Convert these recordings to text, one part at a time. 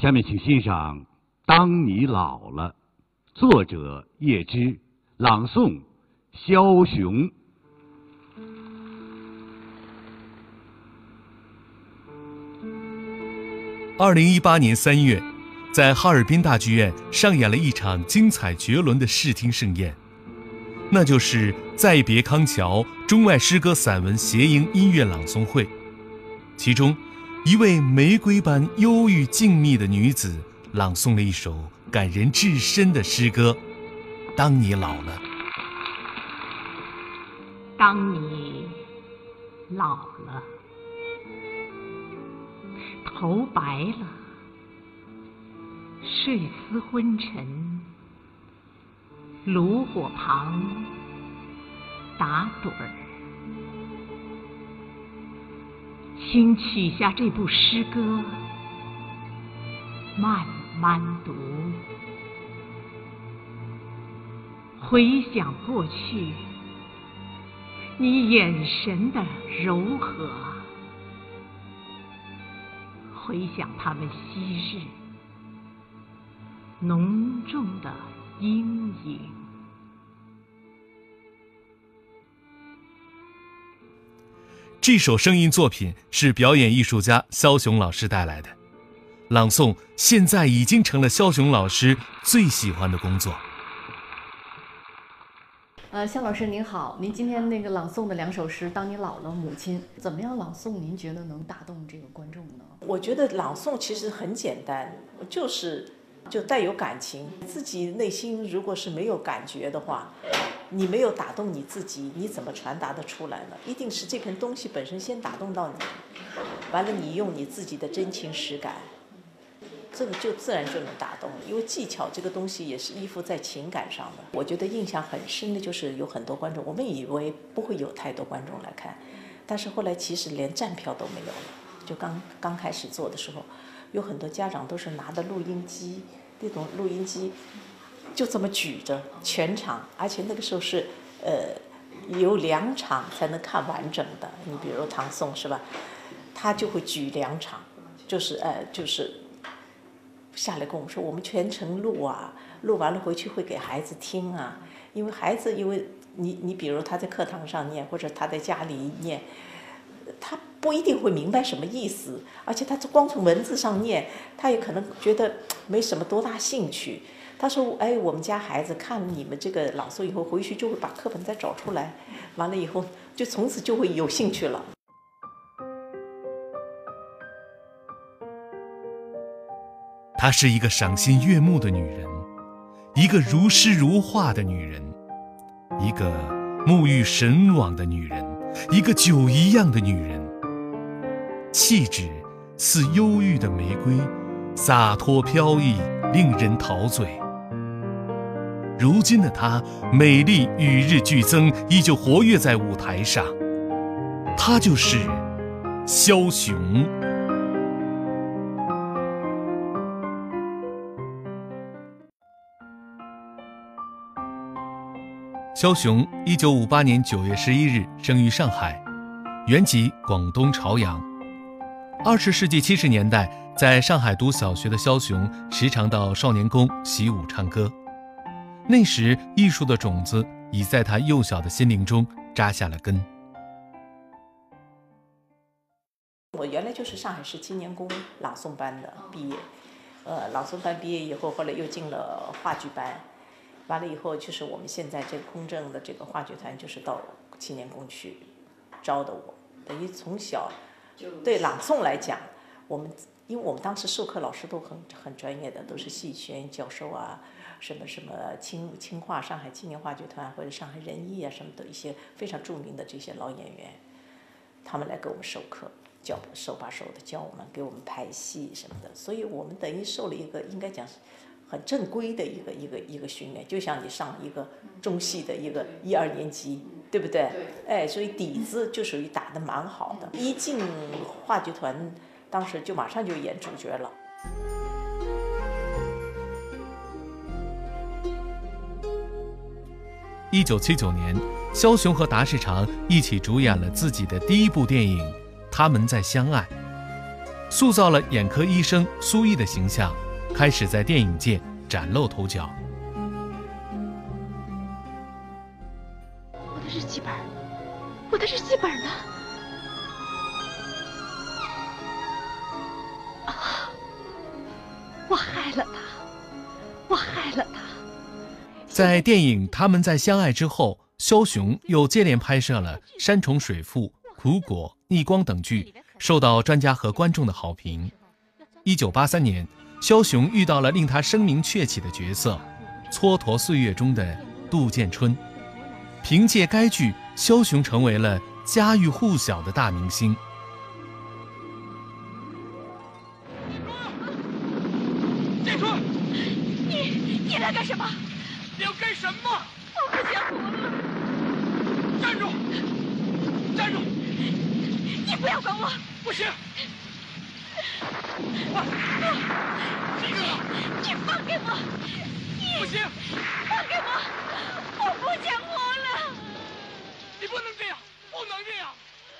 下面请欣赏《当你老了》，作者叶芝，朗诵肖雄。二零一八年三月，在哈尔滨大剧院上演了一场精彩绝伦的视听盛宴，那就是《再别康桥》中外诗歌散文谐音音乐朗诵会。其中，一位玫瑰般忧郁静谧的女子朗诵了一首感人至深的诗歌：“当你老了，当你老了。”头白了，睡思昏沉，炉火旁打盹儿，请取下这部诗歌，慢慢读，回想过去，你眼神的柔和。回想他们昔日浓重的阴影。这首声音作品是表演艺术家肖雄老师带来的，朗诵现在已经成了肖雄老师最喜欢的工作。呃，肖老师您好，您今天那个朗诵的两首诗《当你老了》《母亲》，怎么样朗诵？您觉得能打动这个观众呢？我觉得朗诵其实很简单，就是就带有感情。自己内心如果是没有感觉的话，你没有打动你自己，你怎么传达的出来呢？一定是这篇东西本身先打动到你，完了你用你自己的真情实感。这个就自然就能打动了，因为技巧这个东西也是依附在情感上的。我觉得印象很深的就是有很多观众，我们以为不会有太多观众来看，但是后来其实连站票都没有了。就刚刚开始做的时候，有很多家长都是拿着录音机，那种录音机就这么举着全场，而且那个时候是呃有两场才能看完整的。你比如唐宋是吧？他就会举两场，就是呃就是。下来跟我们说，我们全程录啊，录完了回去会给孩子听啊。因为孩子，因为你你比如他在课堂上念，或者他在家里念，他不一定会明白什么意思，而且他光从文字上念，他也可能觉得没什么多大兴趣。他说：“哎，我们家孩子看了你们这个朗诵以后，回去就会把课本再找出来，完了以后就从此就会有兴趣了。”她是一个赏心悦目的女人，一个如诗如画的女人，一个沐浴神往的女人，一个酒一样的女人。气质似忧郁的玫瑰，洒脱飘逸，令人陶醉。如今的她，美丽与日俱增，依旧活跃在舞台上。她就是肖雄。肖雄，一九五八年九月十一日生于上海，原籍广东潮阳。二十世纪七十年代，在上海读小学的肖雄，时常到少年宫习武唱歌。那时，艺术的种子已在他幼小的心灵中扎下了根。我原来就是上海市青年宫朗诵班的毕业，呃，朗诵班毕业以后，后来又进了话剧班。完了以后，就是我们现在这个空政的这个话剧团，就是到青年宫去招的我。等于从小对朗诵来讲，我们因为我们当时授课老师都很很专业的，都是戏曲院教授啊，什么什么清清话上海青年话剧团或者上海人艺啊什么的一些非常著名的这些老演员，他们来给我们授课，教手把手的教我们，给我们排戏什么的。所以我们等于受了一个应该讲是。很正规的一个一个一个训练，就像你上一个中戏的一个一二年级，对不对？哎，所以底子就属于打得蛮好的。一进话剧团，当时就马上就演主角了。一九七九年，肖雄和达世长一起主演了自己的第一部电影《他们在相爱》。塑造了眼科医生苏毅的形象，开始在电影界崭露头角。我的日记本，我的日记本呢？啊！我害了他，我害了他。在电影《他们在相爱之后》，枭雄又接连拍摄了《山重水复》《苦果》《逆光》等剧，受到专家和观众的好评。一九八三年，枭雄遇到了令他声名鹊起的角色——蹉跎岁月中的杜建春。凭借该剧，枭雄成为了家喻户晓的大明星。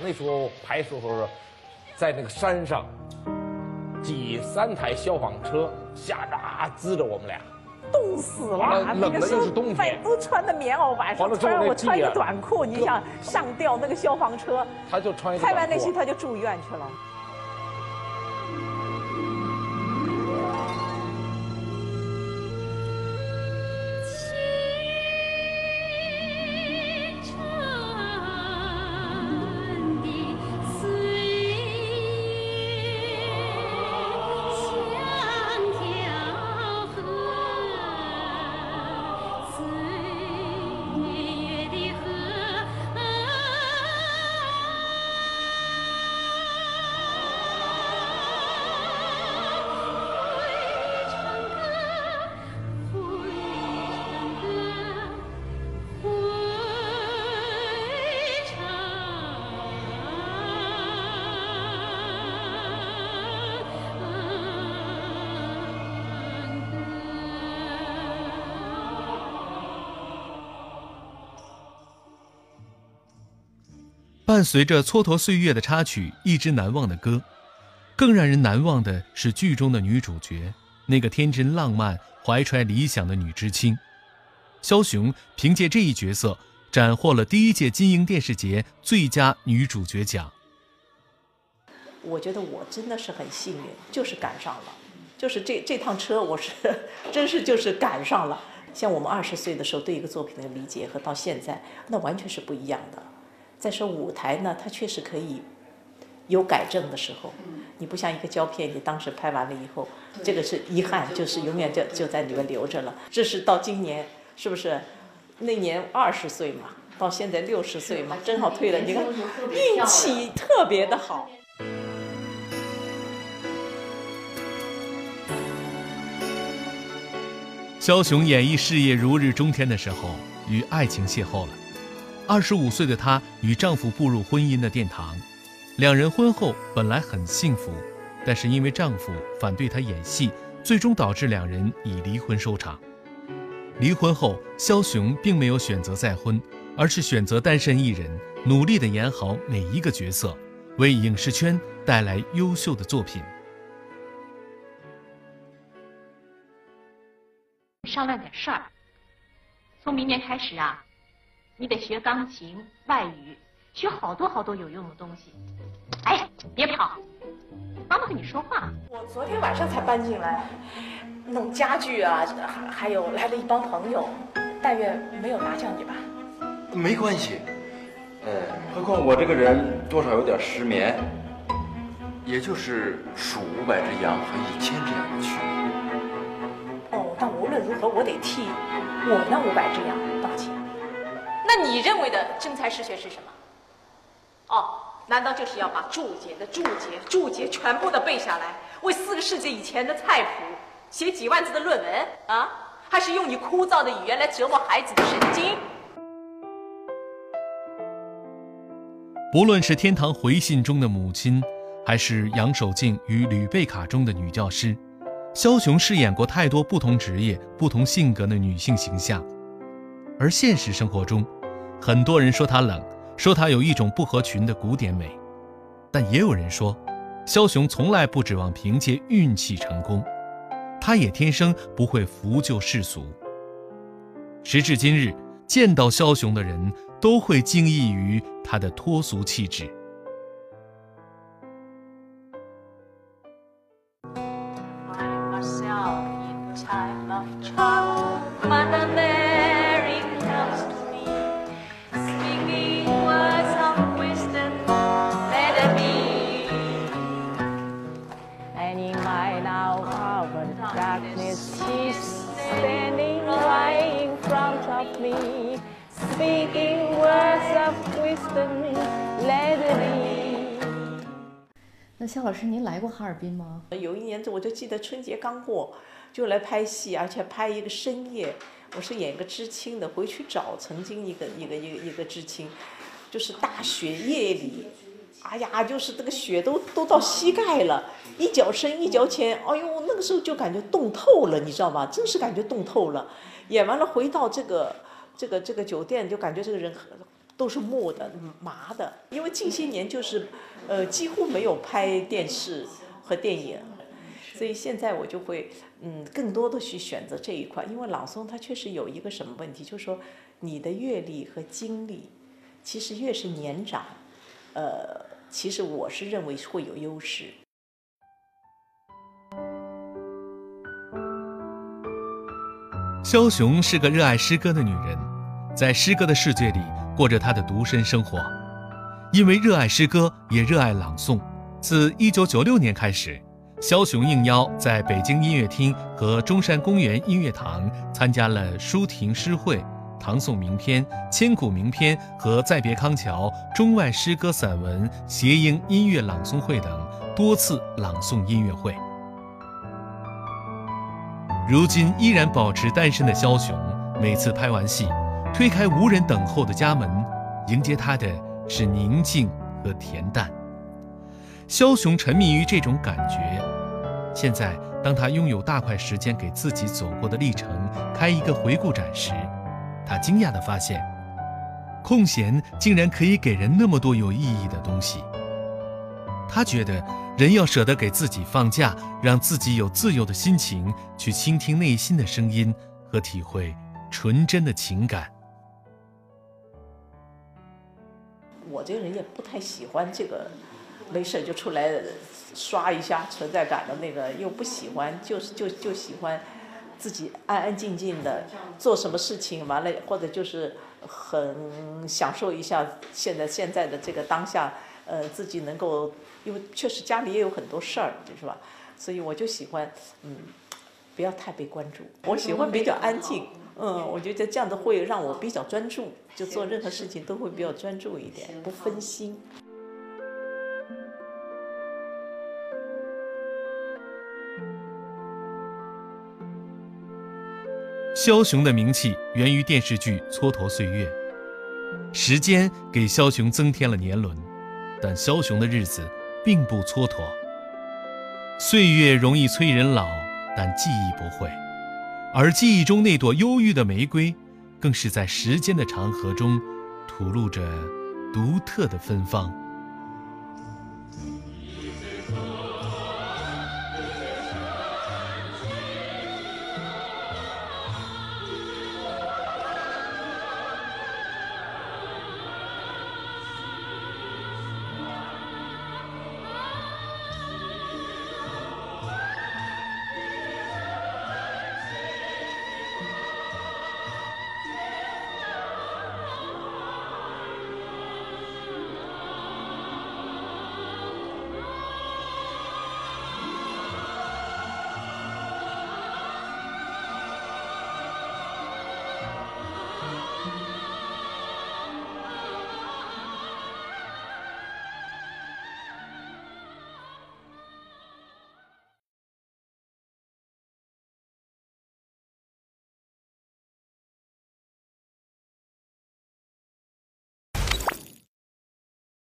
那时候拍时候是在那个山上，挤三台消防车下着啊，滋着我们俩。冻死了了，冷的又是冬天都穿的棉袄，晚上穿我穿一个短裤，你想上吊那个消防车，他就穿一个拍完那戏他就住院去了。伴随着蹉跎岁月的插曲《一支难忘的歌》，更让人难忘的是剧中的女主角，那个天真浪漫、怀揣理想的女知青。枭雄凭借这一角色，斩获了第一届金鹰电视节最佳女主角奖。我觉得我真的是很幸运，就是赶上了，就是这这趟车我是真是就是赶上了。像我们二十岁的时候对一个作品的理解和到现在，那完全是不一样的。再说舞台呢，它确实可以有改正的时候。你不像一个胶片，你当时拍完了以后，这个是遗憾，就是永远就就在里面留着了。这是到今年，是不是？那年二十岁嘛，到现在六十岁嘛，正好退了。你看，运气特别的好。枭雄演艺事业如日中天的时候，与爱情邂逅了。二十五岁的她与丈夫步入婚姻的殿堂，两人婚后本来很幸福，但是因为丈夫反对她演戏，最终导致两人以离婚收场。离婚后，肖雄并没有选择再婚，而是选择单身一人，努力地演好每一个角色，为影视圈带来优秀的作品。商量点事儿。从明年开始啊，你得学钢琴、外语，学好多好多有用的东西。哎，别跑，妈妈跟你说话。我昨天晚上才搬进来，弄家具啊，还还有来了一帮朋友，但愿没有打搅你吧？没关系，呃，何况我这个人多少有点失眠，也就是数五百只羊和一千只羊的区别。哦，但无论如何，我得替我那五百只羊道歉。那你认为的真才实学是什么？哦，难道就是要把注解的注解、注解全部的背下来，为四个世纪以前的菜谱写几万字的论文啊？还是用你枯燥的语言来折磨孩子的神经？不论是《天堂回信》中的母亲，还是杨守敬与《吕贝卡》中的女教师，枭雄饰演过太多不同职业、不同性格的女性形象。而现实生活中，很多人说他冷，说他有一种不合群的古典美，但也有人说，枭雄从来不指望凭借运气成功，他也天生不会服就世俗。时至今日，见到枭雄的人都会惊异于他的脱俗气质。肖老师，您来过哈尔滨吗？有一年，我就记得春节刚过，就来拍戏，而且拍一个深夜。我是演一个知青的，回去找曾经一个一个一个一个知青，就是大雪夜里，哎呀，就是那个雪都都到膝盖了，一脚深一脚浅，哎呦，那个时候就感觉冻透了，你知道吗？真是感觉冻透了。演完了回到这个这个这个酒店，就感觉这个人都是木的、麻的，因为近些年就是，呃，几乎没有拍电视和电影，所以现在我就会，嗯，更多的去选择这一块，因为朗诵它确实有一个什么问题，就是说你的阅历和经历，其实越是年长，呃，其实我是认为会有优势。枭雄是个热爱诗歌的女人，在诗歌的世界里过着他的独身生活。因为热爱诗歌，也热爱朗诵。自1996年开始，枭雄应邀在北京音乐厅和中山公园音乐堂参加了舒婷诗会、唐宋名篇、千古名篇和再别康桥中外诗歌散文谐音音乐朗诵会等多次朗诵音乐会。如今依然保持单身的枭雄，每次拍完戏，推开无人等候的家门，迎接他的是宁静和恬淡。枭雄沉迷于这种感觉。现在，当他拥有大块时间给自己走过的历程开一个回顾展时，他惊讶地发现，空闲竟然可以给人那么多有意义的东西。他觉得，人要舍得给自己放假，让自己有自由的心情去倾听内心的声音和体会纯真的情感。我这个人也不太喜欢这个，没事就出来刷一下存在感的那个，又不喜欢，就是就就喜欢自己安安静静的做什么事情，完了或者就是很享受一下现在现在的这个当下，呃，自己能够，因为确实家里也有很多事儿，是吧？所以我就喜欢，嗯，不要太被关注，我喜欢比较安静。嗯，我觉得这样子会让我比较专注，就做任何事情都会比较专注一点，不分心。枭雄的名气源于电视剧《蹉跎岁月》，时间给枭雄增添了年轮，但枭雄的日子并不蹉跎。岁月容易催人老，但记忆不会。而记忆中那朵忧郁的玫瑰，更是在时间的长河中吐露着独特的芬芳。